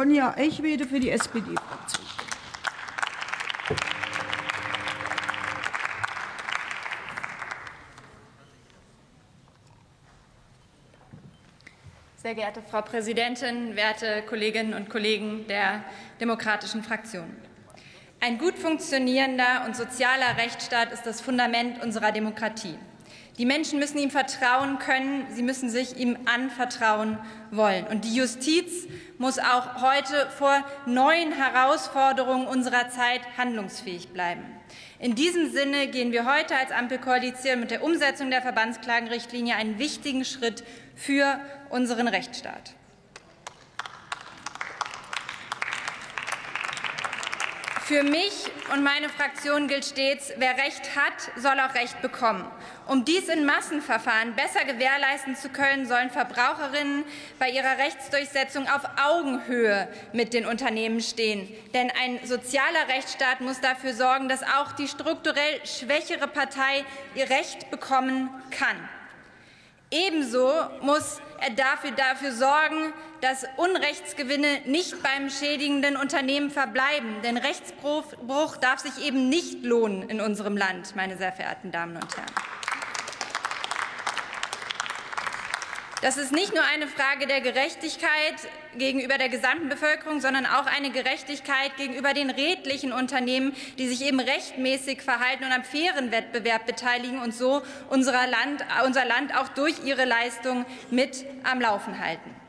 Sonja Echwede für die SPD-Fraktion. Sehr geehrte Frau Präsidentin, werte Kolleginnen und Kollegen der demokratischen Fraktionen. Ein gut funktionierender und sozialer Rechtsstaat ist das Fundament unserer Demokratie. Die Menschen müssen ihm vertrauen können, sie müssen sich ihm anvertrauen wollen. Und die Justiz muss auch heute vor neuen Herausforderungen unserer Zeit handlungsfähig bleiben. In diesem Sinne gehen wir heute als Ampelkoalition mit der Umsetzung der Verbandsklagenrichtlinie einen wichtigen Schritt für unseren Rechtsstaat. Für mich und meine Fraktion gilt stets, wer Recht hat, soll auch Recht bekommen. Um dies in Massenverfahren besser gewährleisten zu können, sollen Verbraucherinnen bei ihrer Rechtsdurchsetzung auf Augenhöhe mit den Unternehmen stehen. Denn ein sozialer Rechtsstaat muss dafür sorgen, dass auch die strukturell schwächere Partei ihr Recht bekommen kann. Ebenso muss er dafür, dafür sorgen, dass Unrechtsgewinne nicht beim schädigenden Unternehmen verbleiben. Denn Rechtsbruch darf sich eben nicht lohnen in unserem Land, meine sehr verehrten Damen und Herren. Das ist nicht nur eine Frage der Gerechtigkeit gegenüber der gesamten Bevölkerung, sondern auch eine Gerechtigkeit gegenüber den redlichen Unternehmen, die sich eben rechtmäßig verhalten und am fairen Wettbewerb beteiligen und so unser Land, unser Land auch durch ihre Leistung mit am Laufen halten.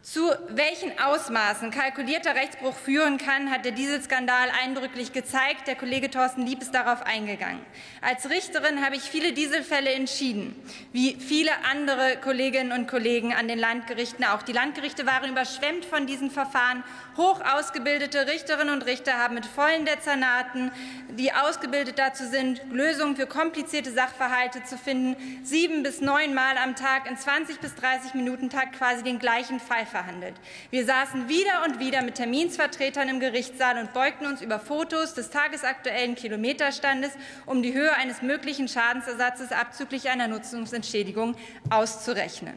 Zu welchen Ausmaßen kalkulierter Rechtsbruch führen kann, hat der Dieselskandal eindrücklich gezeigt. Der Kollege Thorsten Lieb ist darauf eingegangen. Als Richterin habe ich viele Dieselfälle entschieden, wie viele andere Kolleginnen und Kollegen an den Landgerichten auch. Die Landgerichte waren überschwemmt von diesen Verfahren. Hoch ausgebildete Richterinnen und Richter haben mit vollen Dezernaten, die ausgebildet dazu sind, Lösungen für komplizierte Sachverhalte zu finden, sieben bis neun Mal am Tag in 20 bis 30 Minuten Takt quasi den gleichen Fall verhandelt. Wir saßen wieder und wieder mit Terminsvertretern im Gerichtssaal und beugten uns über Fotos des tagesaktuellen Kilometerstandes, um die Höhe eines möglichen Schadensersatzes abzüglich einer Nutzungsentschädigung auszurechnen.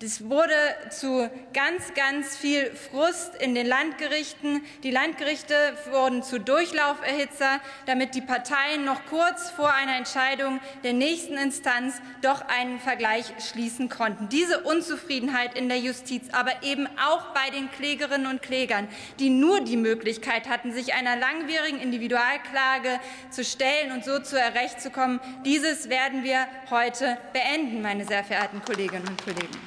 Das wurde zu ganz, ganz viel Frust in den Landgerichten. Die Landgerichte wurden zu Durchlauferhitzer, damit die Parteien noch kurz vor einer Entscheidung der nächsten Instanz doch einen Vergleich schließen konnten. Diese Unzufriedenheit in der Justiz, aber eben auch bei den Klägerinnen und Klägern, die nur die Möglichkeit hatten, sich einer langwierigen Individualklage zu stellen und so zu Recht zu kommen, dieses werden wir heute beenden, meine sehr verehrten Kolleginnen und Kollegen.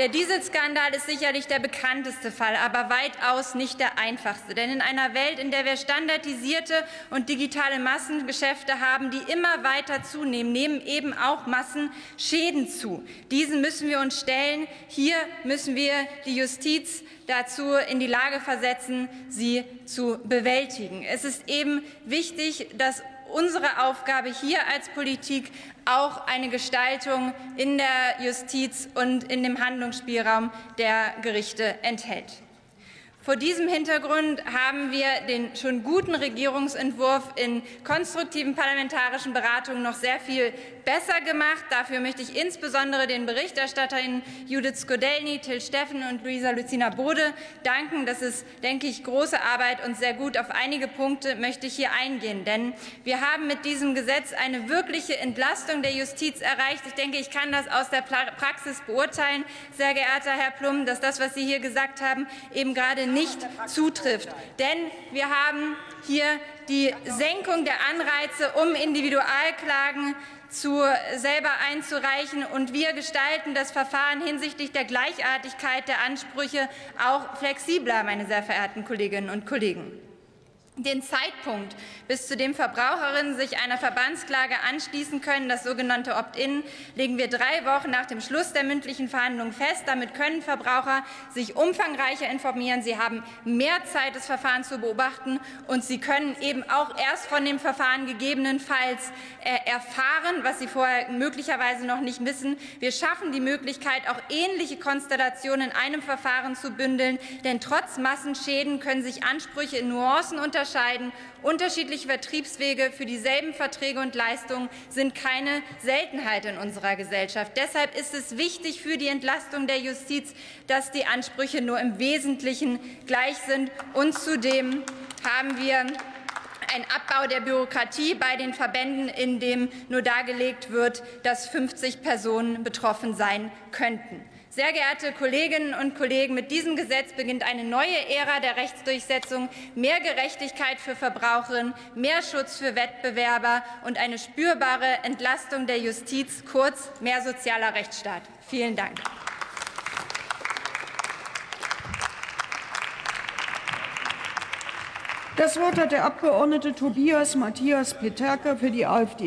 Der Dieselskandal ist sicherlich der bekannteste Fall, aber weitaus nicht der einfachste. Denn in einer Welt, in der wir standardisierte und digitale Massengeschäfte haben, die immer weiter zunehmen, nehmen eben auch Massenschäden zu. Diesen müssen wir uns stellen. Hier müssen wir die Justiz dazu in die Lage versetzen, sie zu bewältigen. Es ist eben wichtig, dass unsere Aufgabe hier als Politik auch eine Gestaltung in der Justiz und in dem Handlungsspielraum der Gerichte enthält. Vor diesem Hintergrund haben wir den schon guten Regierungsentwurf in konstruktiven parlamentarischen Beratungen noch sehr viel besser gemacht. Dafür möchte ich insbesondere den Berichterstatterinnen Judith Skodelny, Till Steffen und Luisa Lucina Bode danken. Das ist, denke ich, große Arbeit und sehr gut. Auf einige Punkte möchte ich hier eingehen, denn wir haben mit diesem Gesetz eine wirkliche Entlastung der Justiz erreicht. Ich denke, ich kann das aus der Praxis beurteilen, sehr geehrter Herr Plum, dass das, was Sie hier gesagt haben, eben gerade nicht zutrifft. Denn wir haben hier die Senkung der Anreize, um Individualklagen zu, selber einzureichen. Und wir gestalten das Verfahren hinsichtlich der Gleichartigkeit der Ansprüche auch flexibler, meine sehr verehrten Kolleginnen und Kollegen. Den Zeitpunkt, bis zu dem Verbraucherinnen sich einer Verbandsklage anschließen können, das sogenannte Opt-in, legen wir drei Wochen nach dem Schluss der mündlichen Verhandlungen fest. Damit können Verbraucher sich umfangreicher informieren. Sie haben mehr Zeit, das Verfahren zu beobachten, und sie können eben auch erst von dem Verfahren gegebenenfalls äh, erfahren, was sie vorher möglicherweise noch nicht wissen. Wir schaffen die Möglichkeit, auch ähnliche Konstellationen in einem Verfahren zu bündeln, denn trotz Massenschäden können sich Ansprüche in Nuancen unterscheiden unterscheiden. Unterschiedliche Vertriebswege für dieselben Verträge und Leistungen sind keine Seltenheit in unserer Gesellschaft. Deshalb ist es wichtig für die Entlastung der Justiz, dass die Ansprüche nur im Wesentlichen gleich sind. Und zudem haben wir ein Abbau der Bürokratie bei den Verbänden, in dem nur dargelegt wird, dass 50 Personen betroffen sein könnten. Sehr geehrte Kolleginnen und Kollegen, mit diesem Gesetz beginnt eine neue Ära der Rechtsdurchsetzung, mehr Gerechtigkeit für Verbraucherinnen, mehr Schutz für Wettbewerber und eine spürbare Entlastung der Justiz, kurz mehr sozialer Rechtsstaat. Vielen Dank. Das Wort hat der Abgeordnete Tobias Matthias Peterka für die AfD.